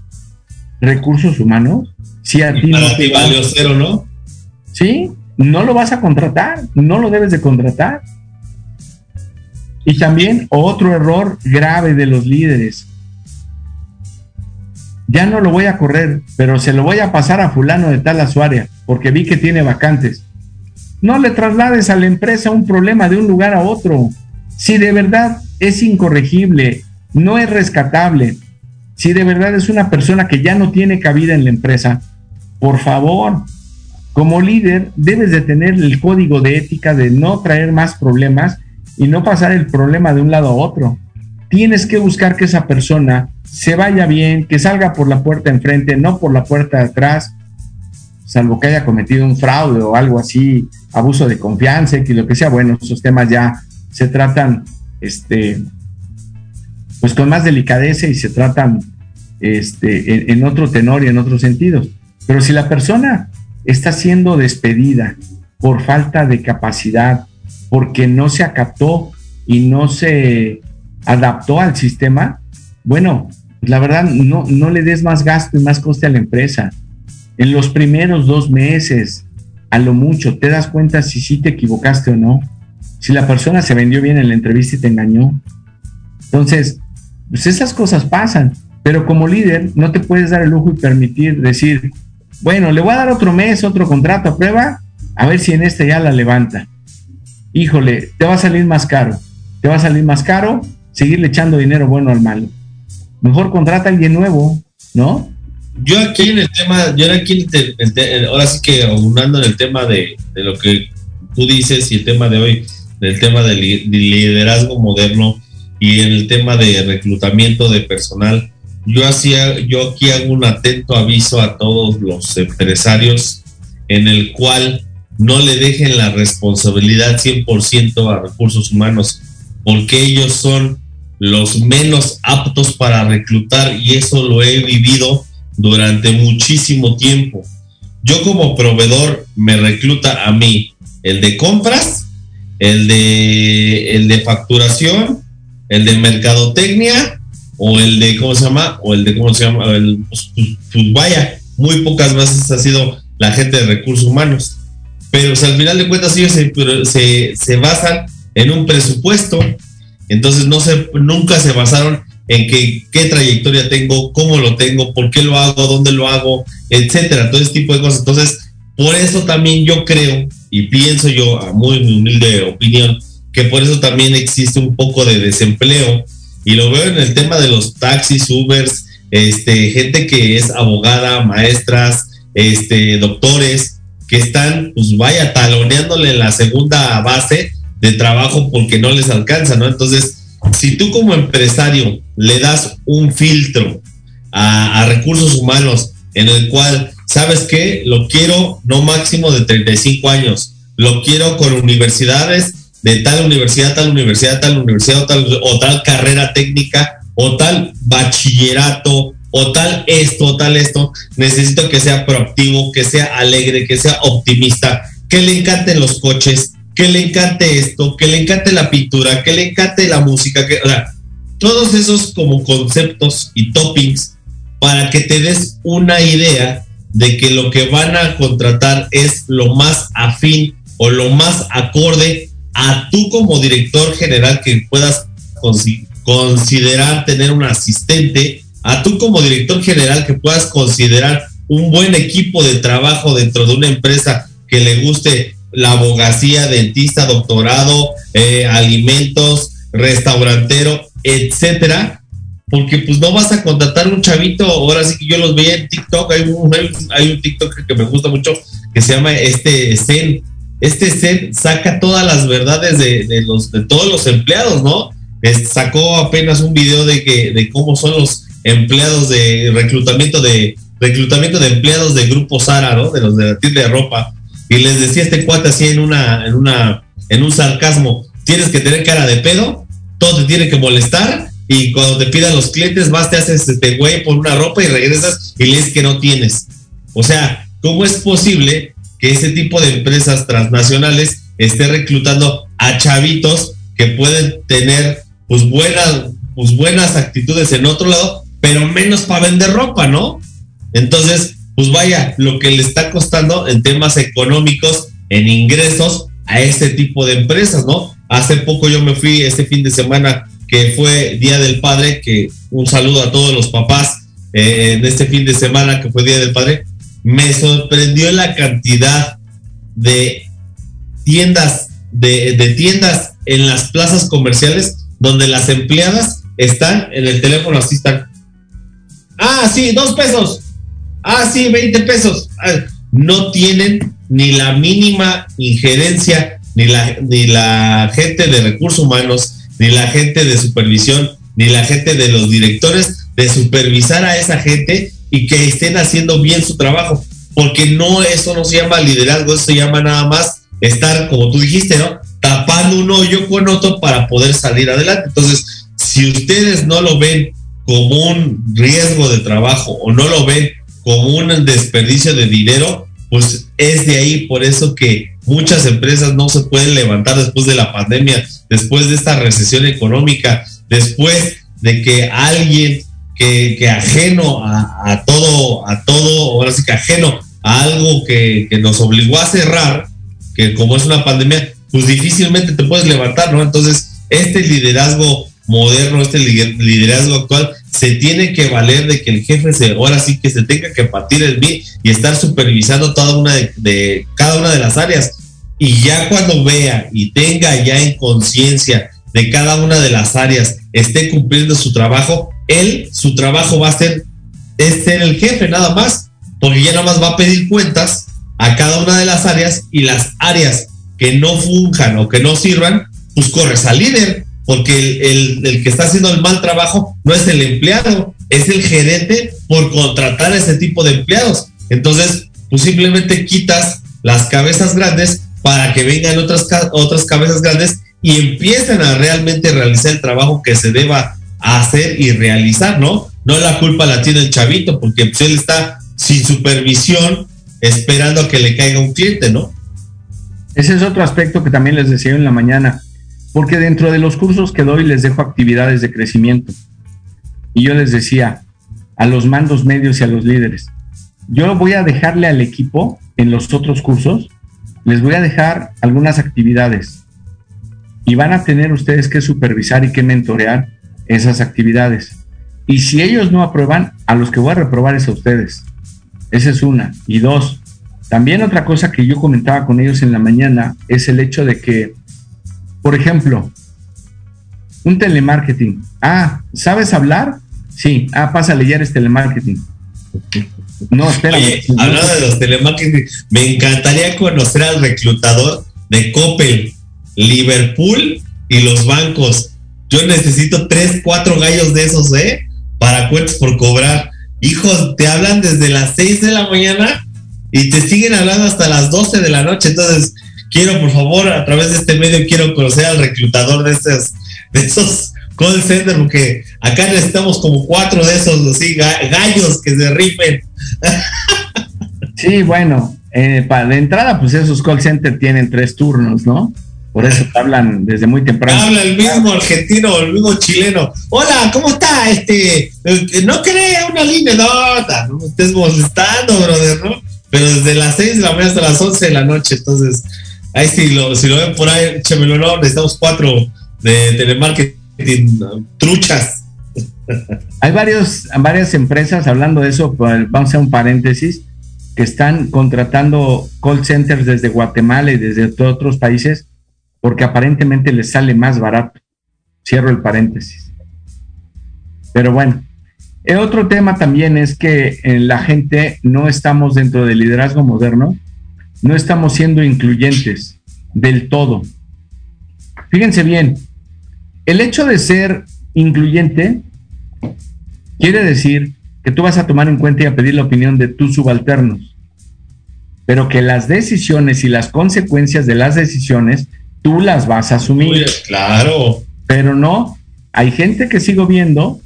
Speaker 5: recursos humanos, si a ti no te
Speaker 6: valió cero, ¿no?
Speaker 5: Sí, no lo vas a contratar, no lo debes de contratar. Y también otro error grave de los líderes. Ya no lo voy a correr, pero se lo voy a pasar a fulano de tal a su área, porque vi que tiene vacantes. No le traslades a la empresa un problema de un lugar a otro. Si de verdad es incorregible, no es rescatable, si de verdad es una persona que ya no tiene cabida en la empresa, por favor, como líder debes de tener el código de ética de no traer más problemas y no pasar el problema de un lado a otro. Tienes que buscar que esa persona se vaya bien, que salga por la puerta enfrente, no por la puerta de atrás, salvo que haya cometido un fraude o algo así, abuso de confianza, y lo que sea. Bueno, esos temas ya se tratan, este, pues con más delicadeza y se tratan este, en, otro tenor y en otros sentidos. Pero si la persona está siendo despedida por falta de capacidad, porque no se acató y no se adaptó al sistema, bueno, la verdad no, no le des más gasto y más coste a la empresa. En los primeros dos meses, a lo mucho, te das cuenta si sí te equivocaste o no. Si la persona se vendió bien en la entrevista y te engañó. Entonces, pues esas cosas pasan. Pero como líder no te puedes dar el lujo y permitir decir, bueno, le voy a dar otro mes, otro contrato a prueba, a ver si en este ya la levanta. Híjole, te va a salir más caro. Te va a salir más caro seguirle echando dinero bueno al malo. Mejor contrata a alguien nuevo, ¿no?
Speaker 6: Yo aquí en el tema, yo aquí, ahora sí que aunando en el tema de, lo que tú dices y el tema de hoy, del tema del liderazgo moderno y el tema de reclutamiento de personal, yo, hacía, yo aquí hago un atento aviso a todos los empresarios en el cual no le dejen la responsabilidad 100% a recursos humanos, porque ellos son los menos aptos para reclutar y eso lo he vivido durante muchísimo tiempo. Yo como proveedor me recluta a mí el de compras, el de, el de facturación, el de mercadotecnia o el de, ¿cómo se llama? O el de, ¿cómo se llama? El, pues, pues, vaya, muy pocas veces ha sido la gente de recursos humanos. Pero al final de cuentas ellos se, se, basan en un presupuesto. Entonces no se, nunca se basaron en que, qué trayectoria tengo, cómo lo tengo, por qué lo hago, dónde lo hago, etcétera, todo ese tipo de cosas. Entonces, por eso también yo creo y pienso yo, a muy humilde opinión, que por eso también existe un poco de desempleo y lo veo en el tema de los taxis, Ubers, este, gente que es abogada, maestras, este, doctores, que están, pues vaya, taloneándole la segunda base de trabajo porque no les alcanza, ¿no? Entonces, si tú como empresario le das un filtro a, a recursos humanos en el cual, ¿sabes qué? Lo quiero no máximo de 35 años, lo quiero con universidades de tal universidad, tal universidad, tal universidad o tal, carrera técnica o tal bachillerato o tal esto o tal esto, necesito que sea proactivo, que sea alegre, que sea optimista, que le encanten los coches, que le encante esto, que le encante la pintura, que le encante la música, que, o sea, todos esos como conceptos y toppings para que te des una idea de que lo que van a contratar es lo más afín o lo más acorde a tú como director general que puedas considerar tener un asistente, a tú como director general que puedas considerar un buen equipo de trabajo dentro de una empresa que le guste la abogacía, dentista, doctorado, eh, alimentos, restaurantero, etcétera, porque pues no vas a contratar un chavito, ahora sí que yo los veía en TikTok, hay un, hay un TikTok que me gusta mucho que se llama este Zen, este set saca todas las verdades de, todos los empleados, ¿no? sacó apenas un video de, que, de cómo son los empleados de reclutamiento de reclutamiento de empleados de Grupo Sara, ¿no? De los de la tienda de ropa. Y les decía este cuate así en una, en una, en un sarcasmo, tienes que tener cara de pedo, todo te tiene que molestar y cuando te pidan los clientes vas, te haces este güey por una ropa y regresas y lees que no tienes. O sea, ¿cómo es posible que ese tipo de empresas transnacionales esté reclutando a chavitos que pueden tener pues buenas, pues buenas actitudes en otro lado, pero menos para vender ropa, ¿no? Entonces, pues vaya, lo que le está costando en temas económicos, en ingresos a este tipo de empresas, ¿no? Hace poco yo me fui este fin de semana que fue Día del Padre, que un saludo a todos los papás eh, en este fin de semana que fue Día del Padre, me sorprendió la cantidad de tiendas, de, de tiendas en las plazas comerciales donde las empleadas están en el teléfono, así están. Ah, sí, dos pesos. Ah, sí, 20 pesos. Ah, no tienen ni la mínima injerencia, ni la, ni la gente de recursos humanos, ni la gente de supervisión, ni la gente de los directores de supervisar a esa gente y que estén haciendo bien su trabajo. Porque no, eso no se llama liderazgo, eso se llama nada más estar, como tú dijiste, ¿no? Tapando un hoyo con otro para poder salir adelante. Entonces, si ustedes no lo ven como un riesgo de trabajo o no lo ven como un desperdicio de dinero, pues es de ahí por eso que muchas empresas no se pueden levantar después de la pandemia, después de esta recesión económica, después de que alguien que, ajeno a, todo, a todo, ahora sí que ajeno a algo que, nos obligó a cerrar, que como es una pandemia, pues difícilmente te puedes levantar, ¿no? Entonces, este liderazgo moderno, este liderazgo actual, se tiene que valer de que el jefe se, ahora sí que se tenga que partir el bien y estar supervisando toda una de cada una de las áreas. Y ya cuando vea y tenga ya en conciencia de cada una de las áreas, esté cumpliendo su trabajo, él, su trabajo va a ser, es ser el jefe nada más, porque ya nada más va a pedir cuentas a cada una de las áreas y las áreas que no funjan o que no sirvan, pues corres al líder, porque el, el, que está haciendo el mal trabajo no es el empleado, es el gerente por contratar a ese tipo de empleados. Entonces, pues simplemente quitas las cabezas grandes para que vengan otras, otras cabezas grandes y empiecen a realmente realizar el trabajo que se deba hacer y realizar, ¿no? No la culpa la tiene el chavito, porque pues él está sin supervisión esperando a que le caiga un cliente, ¿no?
Speaker 5: Ese es otro aspecto que también les decía en la mañana porque dentro de los cursos que doy les dejo actividades de crecimiento. Y yo les decía a los mandos medios y a los líderes, yo voy a dejarle al equipo en los otros cursos, les voy a dejar algunas actividades y van a tener ustedes que supervisar y que mentorear esas actividades. Y si ellos no aprueban, a los que voy a reprobar es a ustedes. Esa es una. Y dos, también otra cosa que yo comentaba con ellos en la mañana es el hecho de que por ejemplo, un telemarketing. Ah, ¿sabes hablar? Sí. Ah, pásale, ya eres telemarketing.
Speaker 6: No, espera. hablando de los telemarketing, me encantaría conocer al reclutador de Coppel, Liverpool y los bancos. Yo necesito tres, cuatro gallos de esos, ¿eh? Para cuentos por cobrar. Hijos, te hablan desde las seis de la mañana y te siguen hablando hasta las doce de la noche. Entonces, quiero, por favor, a través de este medio, quiero conocer al reclutador de estos, de esos call centers, porque acá necesitamos como cuatro de esos, así, gallos que se rifen.
Speaker 5: Sí, bueno, eh, para de entrada, pues esos call centers tienen tres turnos, ¿no? Por eso te hablan desde muy temprano.
Speaker 6: Habla el mismo argentino, el mismo chileno. Hola, ¿cómo está? Este, no crea una línea, no, no me estés molestando, brother, ¿no? Pero desde las seis de la mañana hasta las once de la noche, entonces, Ahí si lo, si lo ven por ahí, échamelo, no, necesitamos cuatro de telemarketing truchas.
Speaker 5: Hay varios, varias empresas hablando de eso, vamos a hacer un paréntesis, que están contratando call centers desde Guatemala y desde otros países porque aparentemente les sale más barato. Cierro el paréntesis. Pero bueno, el otro tema también es que en la gente no estamos dentro del liderazgo moderno no estamos siendo incluyentes del todo. Fíjense bien, el hecho de ser incluyente quiere decir que tú vas a tomar en cuenta y a pedir la opinión de tus subalternos, pero que las decisiones y las consecuencias de las decisiones tú las vas a asumir.
Speaker 6: claro.
Speaker 5: Pero no hay gente que sigo viendo,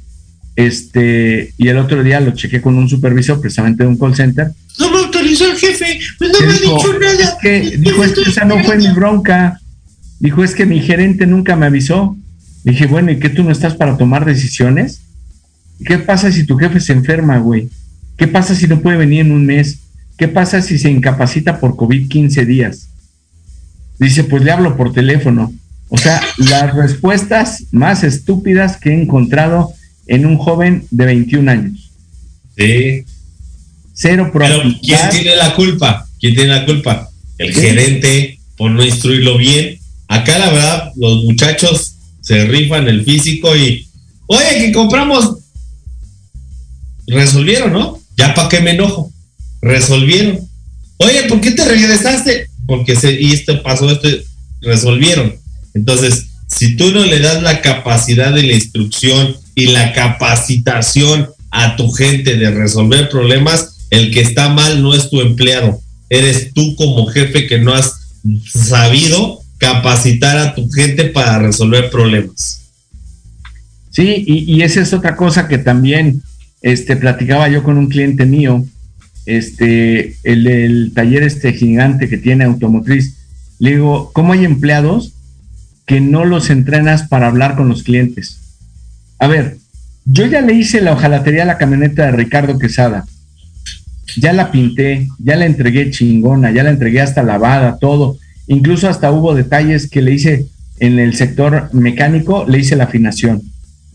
Speaker 5: este, y el otro día lo chequé con un supervisor precisamente de un call center.
Speaker 6: No me autorizó el jefe, pues no me ha
Speaker 5: dijo,
Speaker 6: dicho nada.
Speaker 5: es que, dijo, es que esa no fue mi bronca. Dijo, es que mi gerente nunca me avisó. Dije, bueno, ¿y qué tú no estás para tomar decisiones? ¿Qué pasa si tu jefe se enferma, güey? ¿Qué pasa si no puede venir en un mes? ¿Qué pasa si se incapacita por COVID 15 días? Dice, pues le hablo por teléfono. O sea, las respuestas más estúpidas que he encontrado en un joven de 21 años.
Speaker 6: Sí.
Speaker 5: Cero
Speaker 6: Pero ¿quién tiene la culpa? ¿Quién tiene la culpa? El
Speaker 5: Sí.
Speaker 6: gerente por no instruirlo bien. Acá la verdad, los muchachos se rifan el físico y, oye, que compramos. Resolvieron, ¿no? Ya para qué me enojo. Resolvieron. Oye, ¿por qué te regresaste? Porque se, y esto pasó, esto resolvieron. Entonces, si tú no le das la capacidad de la instrucción y la capacitación a tu gente de resolver problemas, el que está mal no es tu empleado, eres tú como jefe que no has sabido capacitar a tu gente para resolver problemas.
Speaker 5: Sí, y, y esa es otra cosa que también este, platicaba yo con un cliente mío, este, el, taller este gigante que tiene automotriz. Le digo, ¿cómo hay empleados que no los entrenas para hablar con los clientes? A ver, yo ya le hice la hojalatería a la camioneta de Ricardo Quesada. Ya la pinté, ya la entregué chingona, ya la entregué hasta lavada, todo. Incluso hasta hubo detalles que le hice en el sector mecánico, le hice la afinación.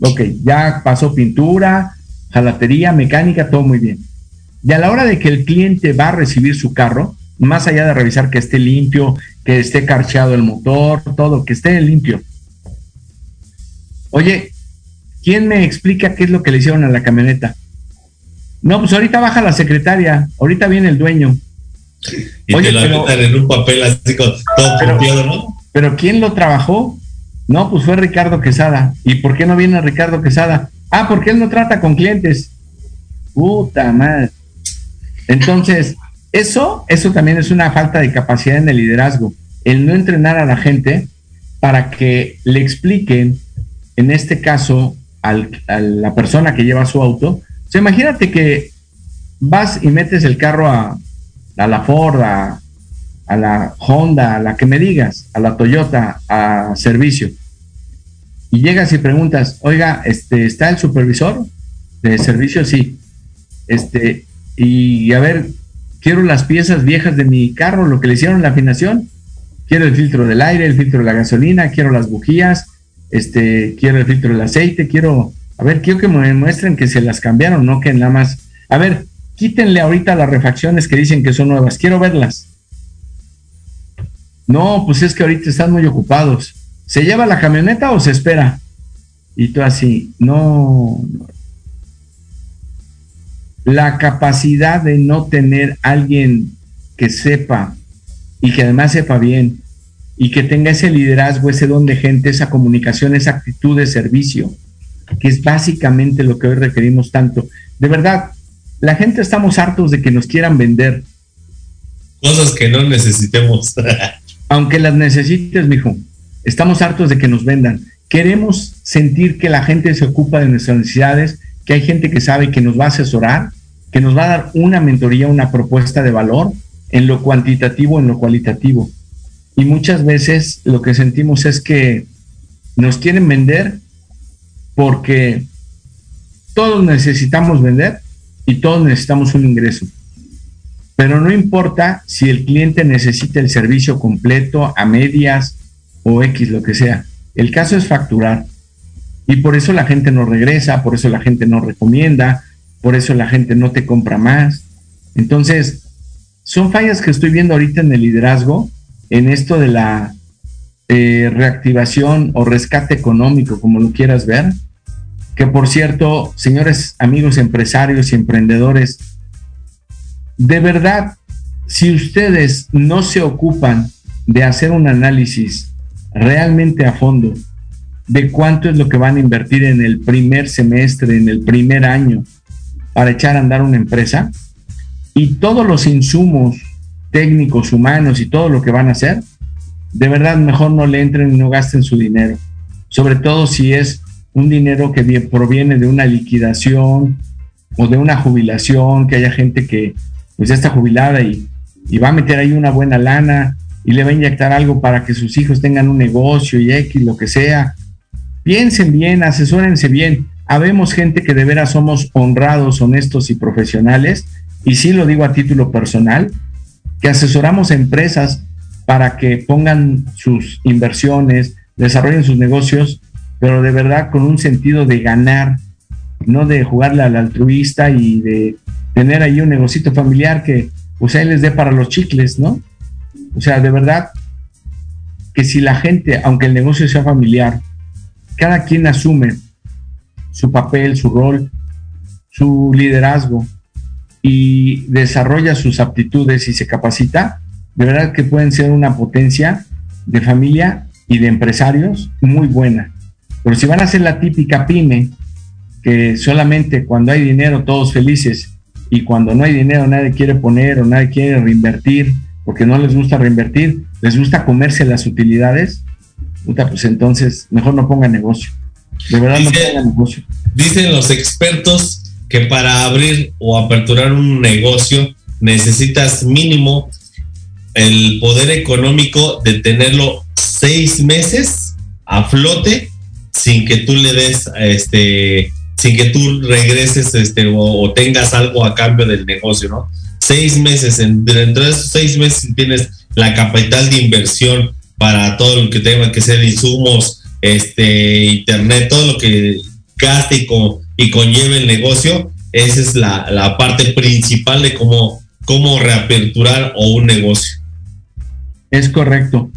Speaker 5: Ok, ya pasó pintura, jalatería, mecánica, todo muy bien. Y a la hora de que el cliente va a recibir su carro, más allá de revisar que esté limpio, que esté carcheado el motor, todo, que esté limpio. Oye, ¿quién me explica qué es lo que le hicieron a la camioneta? No, pues ahorita baja la secretaria, ahorita viene el dueño.
Speaker 6: Y
Speaker 5: Oye,
Speaker 6: te lo
Speaker 5: pero-
Speaker 6: en un papel así con todo
Speaker 5: Pero-
Speaker 6: ¿no?
Speaker 5: Pero ¿quién lo trabajó? No, pues fue Ricardo Quesada. ¿Y por qué no viene Ricardo Quesada? Ah, porque él no trata con clientes. Puta madre. Entonces, eso, eso también es una falta de capacidad en el liderazgo. El no entrenar a la gente para que le expliquen, en este caso, al- a la persona que lleva su auto. O sea, imagínate que vas y metes el carro a, a la Ford, a, a la Honda, a la que me digas, a la Toyota, a servicio. Y llegas y preguntas, oiga, este, ¿está el supervisor de servicio? Sí. Este, y a ver, quiero las piezas viejas de mi carro, lo que le hicieron la afinación. Quiero el filtro del aire, el filtro de la gasolina, quiero las bujías, este, quiero el filtro del aceite, quiero, a ver, quiero que me muestren que se las cambiaron, no que nada más. A ver, quítenle ahorita las refacciones que dicen que son nuevas, quiero verlas. No, pues es que ahorita están muy ocupados. ¿Se lleva la camioneta o se espera? Y tú así, no. La capacidad de no tener alguien que sepa y que además sepa bien y que tenga ese liderazgo, ese don de gente, esa comunicación, esa actitud de servicio, que es básicamente lo que hoy requerimos tanto. De verdad, la gente estamos hartos de que nos quieran vender,
Speaker 6: Cosas que no necesitemos.
Speaker 5: aunque las necesites, mijo. Estamos hartos de que nos vendan. Queremos sentir que la gente se ocupa de nuestras necesidades, que hay gente que sabe que nos va a asesorar, que nos va a dar una mentoría, una propuesta de valor en lo cuantitativo, en lo cualitativo. Y muchas veces lo que sentimos es que nos quieren vender porque todos necesitamos vender y todos necesitamos un ingreso. Pero no importa si el cliente necesita el servicio completo, a medias o X, lo que sea. El caso es facturar. Y por eso la gente no regresa, por eso la gente no recomienda, por eso la gente no te compra más. Entonces, son fallas que estoy viendo ahorita en el liderazgo, en esto de la eh, reactivación o rescate económico, como lo quieras ver. Que por cierto, señores amigos empresarios y emprendedores, de verdad, si ustedes no se ocupan de hacer un análisis realmente a fondo de cuánto es lo que van a invertir en el primer semestre, en el primer año, para echar a andar una empresa, y todos los insumos técnicos, humanos y todo lo que van a hacer, de verdad mejor no le entren y no gasten su dinero. Sobre todo si es un dinero que proviene de una liquidación o de una jubilación, que haya gente que pues está jubilada y, y va a meter ahí una buena lana y le va a inyectar algo para que sus hijos tengan un negocio y X, lo que sea. Piensen bien, asesórense bien. Habemos gente que de veras somos honrados, honestos y profesionales, y sí lo digo a título personal, que asesoramos a empresas para que pongan sus inversiones, desarrollen sus negocios, pero de verdad con un sentido de ganar, no de jugarle al altruista y de tener ahí un negocito familiar que pues ahí les dé para los chicles, ¿no? O sea, de verdad que si la gente, aunque el negocio sea familiar, cada quien asume su papel, su rol, su liderazgo y desarrolla sus aptitudes y se capacita, de verdad que pueden ser una potencia de familia y de empresarios muy buena. Pero si van a ser la típica pyme, que solamente cuando hay dinero todos felices y cuando no hay dinero nadie quiere poner o nadie quiere reinvertir, porque no les gusta reinvertir, les gusta comerse las utilidades, pues entonces mejor no pongan negocio. De verdad no pongan negocio.
Speaker 6: Dicen los expertos que para abrir o aperturar un negocio necesitas mínimo el poder económico de tenerlo seis meses a flote sin que tú le des este sin que tú regreses este o tengas algo a cambio del negocio, ¿no? seis meses, dentro de esos seis meses tienes la capital de inversión para todo lo que tenga que ser insumos, este, internet, todo lo que gaste y, y conlleve el negocio, esa es la, parte principal de cómo, cómo reaperturar o un negocio.
Speaker 5: Es correcto.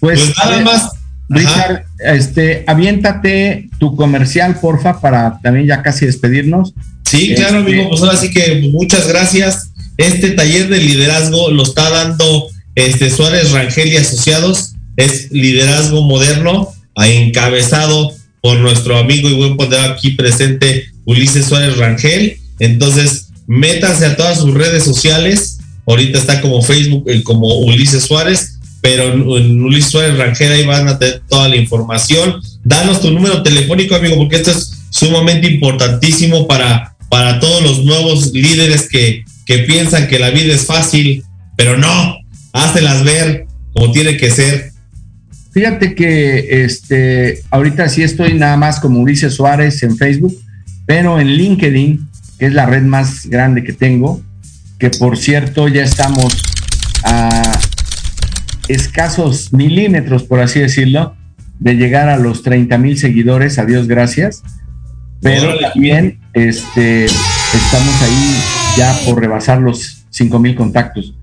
Speaker 5: Pues, pues nada más. Richard, este, aviéntate tu comercial, porfa, para también ya casi despedirnos.
Speaker 6: Sí, claro, amigo. Este, pues ahora sí que muchas gracias. Este taller de liderazgo lo está dando este Suárez Rangel y Asociados. Es liderazgo moderno, encabezado por nuestro amigo y buen poder aquí presente Ulises Suárez Rangel. Entonces, métanse a todas sus redes sociales. Ahorita está como Facebook, eh, como Ulises Suárez, pero en Ulises Suárez Rangel ahí van a tener toda la información. Danos tu número telefónico, amigo, porque esto es sumamente importantísimo para, para todos los nuevos líderes que, que piensan que la vida es fácil, pero no, hácelas ver como tiene que ser.
Speaker 5: Fíjate que este, ahorita sí estoy nada más como Ulises Suárez en Facebook, pero en LinkedIn, que es la red más grande que tengo, que por cierto ya estamos a escasos milímetros, por así decirlo, de llegar a los 30 mil seguidores, a Dios gracias. Pero también este, estamos ahí ya por rebasar los 5 mil contactos.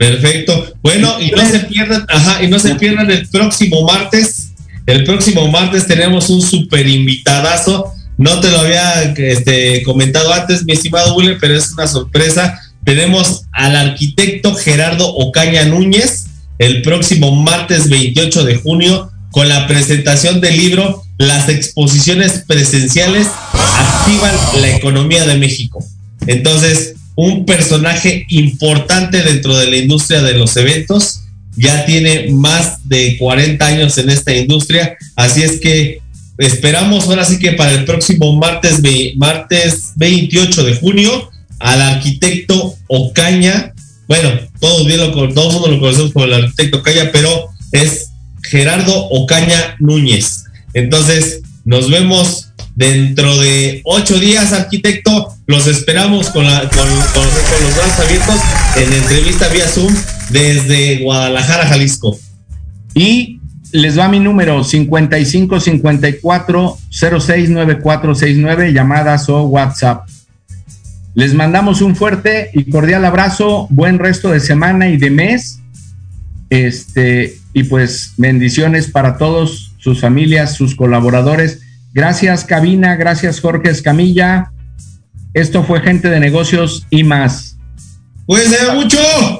Speaker 6: Perfecto. Bueno, y no se pierdan, ajá, y no se pierdan el próximo martes. El próximo martes tenemos un super invitadazo. No te lo había este, comentado antes, mi estimado Wille, pero es una sorpresa. Tenemos al arquitecto Gerardo Ocaña Núñez el próximo martes 28 de junio con la presentación del libro Las exposiciones presenciales activan la economía de México. Entonces, un personaje importante dentro de la industria de los eventos, ya tiene más de 40 años en esta industria, así es que esperamos ahora sí que para el próximo martes, martes 28 de junio al arquitecto Ocaña, bueno, todos todo mundo lo conocemos como el arquitecto Ocaña, pero es Gerardo Ocaña Núñez. Entonces, nos vemos dentro de ocho días, arquitecto. Los esperamos con, los brazos abiertos en entrevista vía Zoom desde Guadalajara, Jalisco.
Speaker 5: Y les va mi número 55 54 06 9469, llamadas o WhatsApp. Les mandamos un fuerte y cordial abrazo, buen resto de semana y de mes. Este, y pues bendiciones para todos, sus familias, sus colaboradores Gracias, Cabina. Gracias, Jorge Escamilla. Esto fue Gente de Negocios y más.
Speaker 6: Cuídense mucho.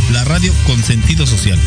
Speaker 6: la radio con sentido social.